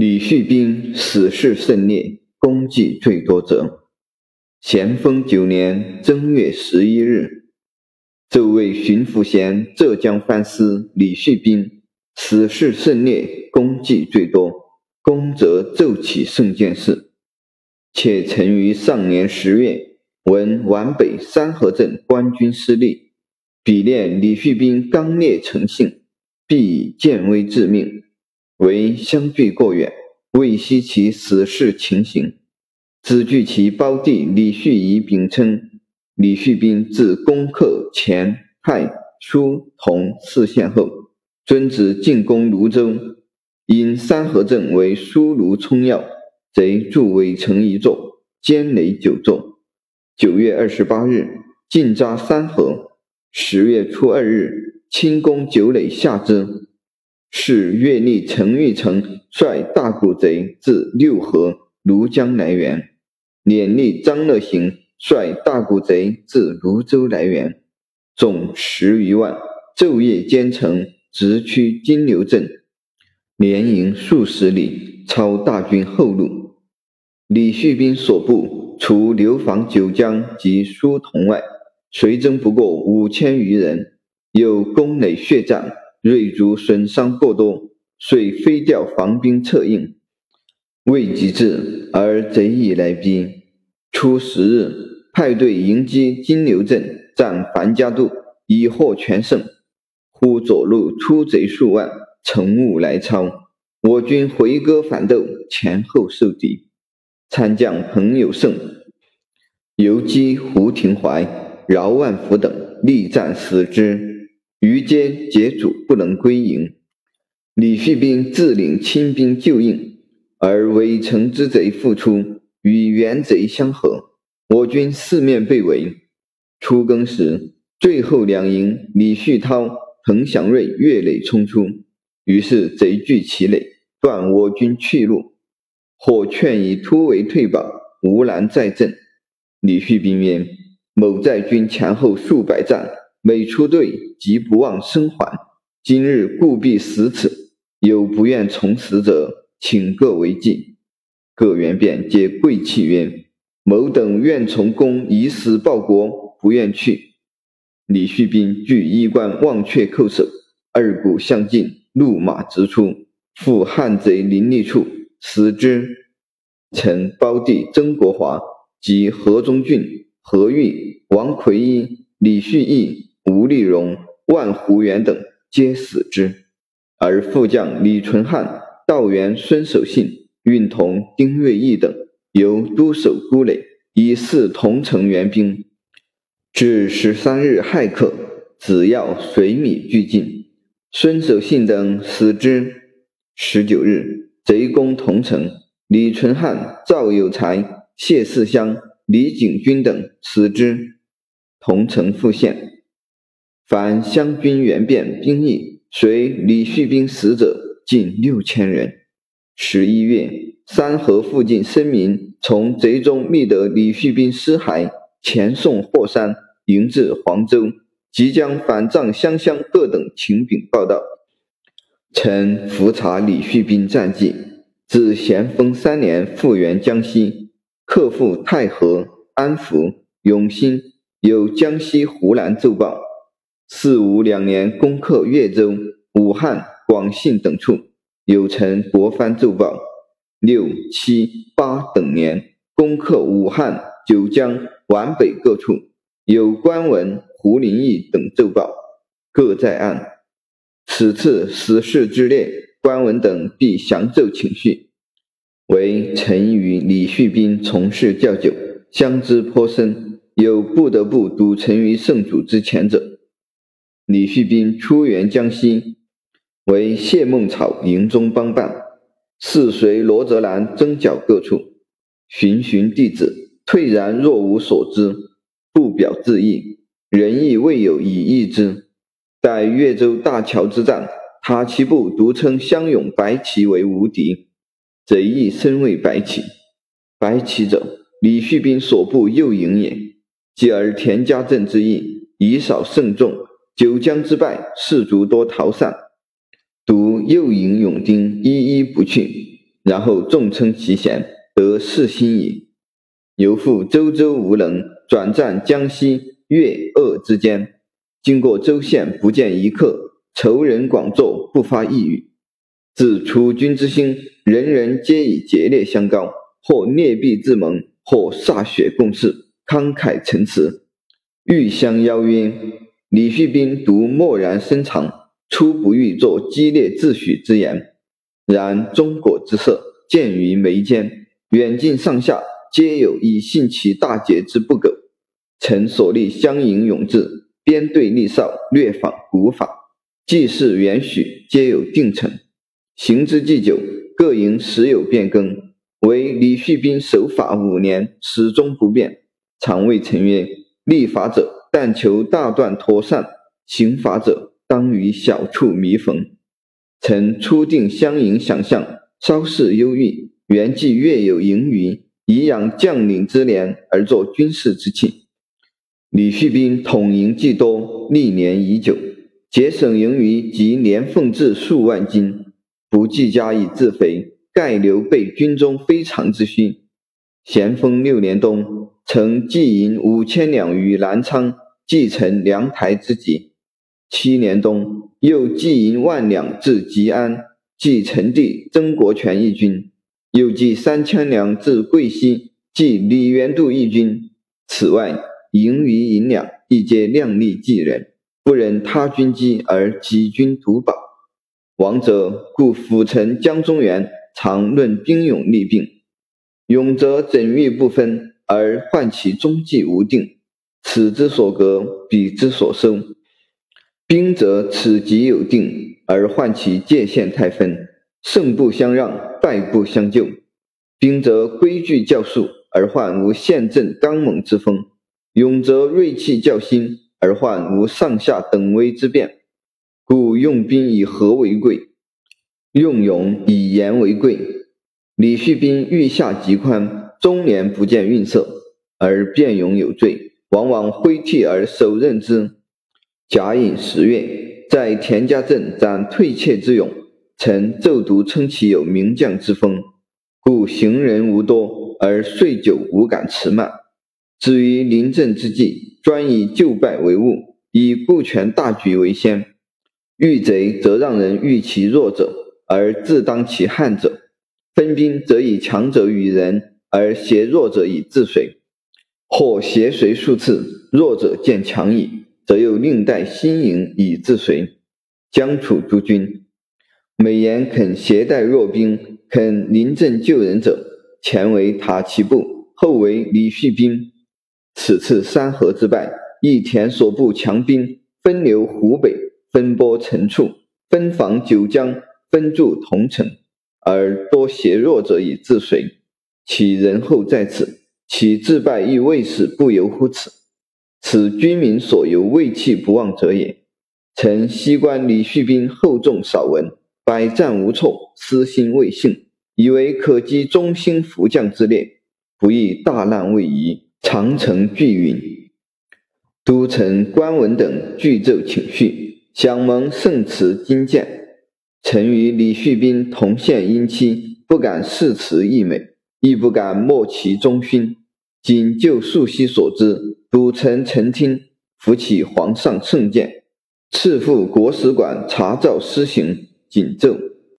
李旭斌死事甚烈，功绩最多者。咸丰九年正月十一日，奏为巡抚衔浙江藩司李旭斌死事甚烈，功绩最多，功则奏起圣见事。且曾于上年十月，闻皖北三河镇官军失利，比念李旭斌刚烈诚信，必以见威致命，为相距过远，未悉其死事情形。只据其胞弟李旭仪禀称，李旭斌自攻克前、太、苏、同四县后，遵旨进攻泸州，因三河镇为苏卢冲要，贼筑围城一座，坚垒九座。九月二十八日，进扎三河；十月初二日，清攻九垒下之。是岳历陈玉成率大股贼自六合、庐江来援。勉励张乐行率大股贼自泸州来援，总十余万，昼夜兼程，直趋金牛镇，连营数十里，抄大军后路。李旭斌所部除流防九江及苏同外，随征不过五千余人，有攻垒血战，锐卒损伤过多，遂飞调防兵策应。未及至，而贼已来逼。初十日，派队迎击金牛镇，占樊家渡，以获全胜。忽左路出贼数万，乘雾来抄，我军回戈反斗，前后受敌。参将彭友胜、游击胡廷怀、饶万福等力战死之，余皆捷主不能归营。李旭斌自领亲兵救应，而围城之贼复出，与原贼相合，我军四面被围。初更时，最后两营李旭涛、彭祥瑞越垒冲出，于是贼聚其垒，断我军去路。或劝以突围退保，无难再阵。李旭斌曰：“某在军前后数百战，每出队即不忘生还。今日故必死此，有不愿从死者，请各为计。”各员便皆跪泣曰：“某等愿从公，以死报国，不愿去。”李旭斌据衣冠忘却叩首，二股相近，怒马直出，赴汉贼林立处。死之，臣胞弟曾国华及何中俊、何玉、王奎一、李旭义、吴立荣、万胡元等皆死之，而副将李存汉、道员孙守信、运同丁瑞义等由都守孤垒，以示同城援兵。至十三日亥刻，子要水米俱尽，孙守信等死之。十九日。贼攻桐城，李存汉、赵有才、谢世香、李景军等死之。桐城复陷。凡湘军援变兵役，随李旭斌死者近六千人。十一月，三河附近生民从贼中觅得李旭斌尸骸，遣送霍山，迎至黄州，即将反藏湘乡各等情禀报道。臣复查李旭斌战绩，自咸丰三年复原江西，克复太和、安福、永兴，有江西、湖南奏报。四五两年攻克岳州、武汉、广信等处，有臣国藩奏报。六七八等年攻克武汉、九江、皖北各处，有官文、胡林翼等奏报，各在案。此次死事之列，官文等必详奏请续。为臣与李旭斌从事较久，相知颇深，有不得不笃臣于圣主之前者。李旭斌出援江西，为谢孟草营中帮办，事随罗泽南征剿各处，寻寻弟子，退然若无所知，不表自意，人亦未有以义之。在岳州大桥之战，他其部独称湘勇白旗为无敌，贼亦身为白旗。白旗者，李旭斌所部右营也。继而田家镇之役，以少胜众；九江之败，士卒多逃散，独右营勇丁一一不去。然后众称其贤，得士心矣。由复周州无能，转战江西、粤、鄂之间，经过州县，不见一客，仇人广作，不发一语。自楚军之心，人人皆以节烈相告，或劣币自盟，或歃血共事，慷慨陈词，欲相邀约。李旭斌独默然深藏，初不欲作激烈自诩之言。然中国之色，见于眉间，远近上下，皆有以信其大节之不苟。臣所立相迎永志，边对立少，略仿古法，既是元许，皆有定程。行之既久，各营时有变更。唯李旭斌守法五年，始终不变。常谓臣曰：立法者。但求大断妥善，刑罚者当于小处弥缝。臣初定相迎想象，稍事忧郁，原计月有盈余，以养将领之廉而作军事之庆。李旭斌统营既多，历年已久，节省盈余及年俸至数万金，不计加以自肥，盖留备军中非常之需。咸丰六年冬。曾寄银五千两于南昌，继承梁台之急。七年冬，又寄银万两至吉安，继承帝曾国荃义军；又寄三千两至贵溪，继李元度义军。此外，盈余银两亦皆量力计人，不忍他军积而己军独保。王者故辅臣江中元常论兵勇利病，勇则整欲不分。而患其中计无定，此之所格，彼之所收；兵则此极有定，而患其界限太分，胜不相让，败不相救；兵则规矩较束，而患无陷阵刚猛之风；勇则锐气较新，而患无上下等威之变。故用兵以和为贵，用勇以严为贵。李旭斌欲下极宽。终年不见运色，而变勇有罪，往往挥涕而手刃之。甲寅十月，在田家镇展退怯之勇，曾奏读称其有名将之风，故行人无多，而岁久无敢迟慢。至于临阵之际，专以就败为务，以顾全大局为先。遇贼则让人遇其弱者，而自当其悍者；分兵则以强者与人。而挟弱者以自随，或挟随数次，弱者见强矣，则又另带新营以自随。将楚诸军，每言肯携带弱兵，肯临阵救人者，前为塔奇部，后为李续兵。此次山河之败，亦田所部强兵分流湖北，分拨陈处，分防九江，分驻桐城，而多挟弱者以自随。其人后在此，其自败亦未始不由乎此。此军民所由畏气不忘者也。臣西观李旭斌厚重少闻，百战无措，私心未幸，以为可击中兴福将之列，不意大难未已，长城巨陨。都城官文等具奏请续，享蒙圣慈金鉴。臣与李旭斌同献姻妻，不敢视词溢美。亦不敢莫其忠勋，仅就素昔所知，主臣曾听，扶起皇上圣鉴，赐赴国史馆查照施行，谨奏。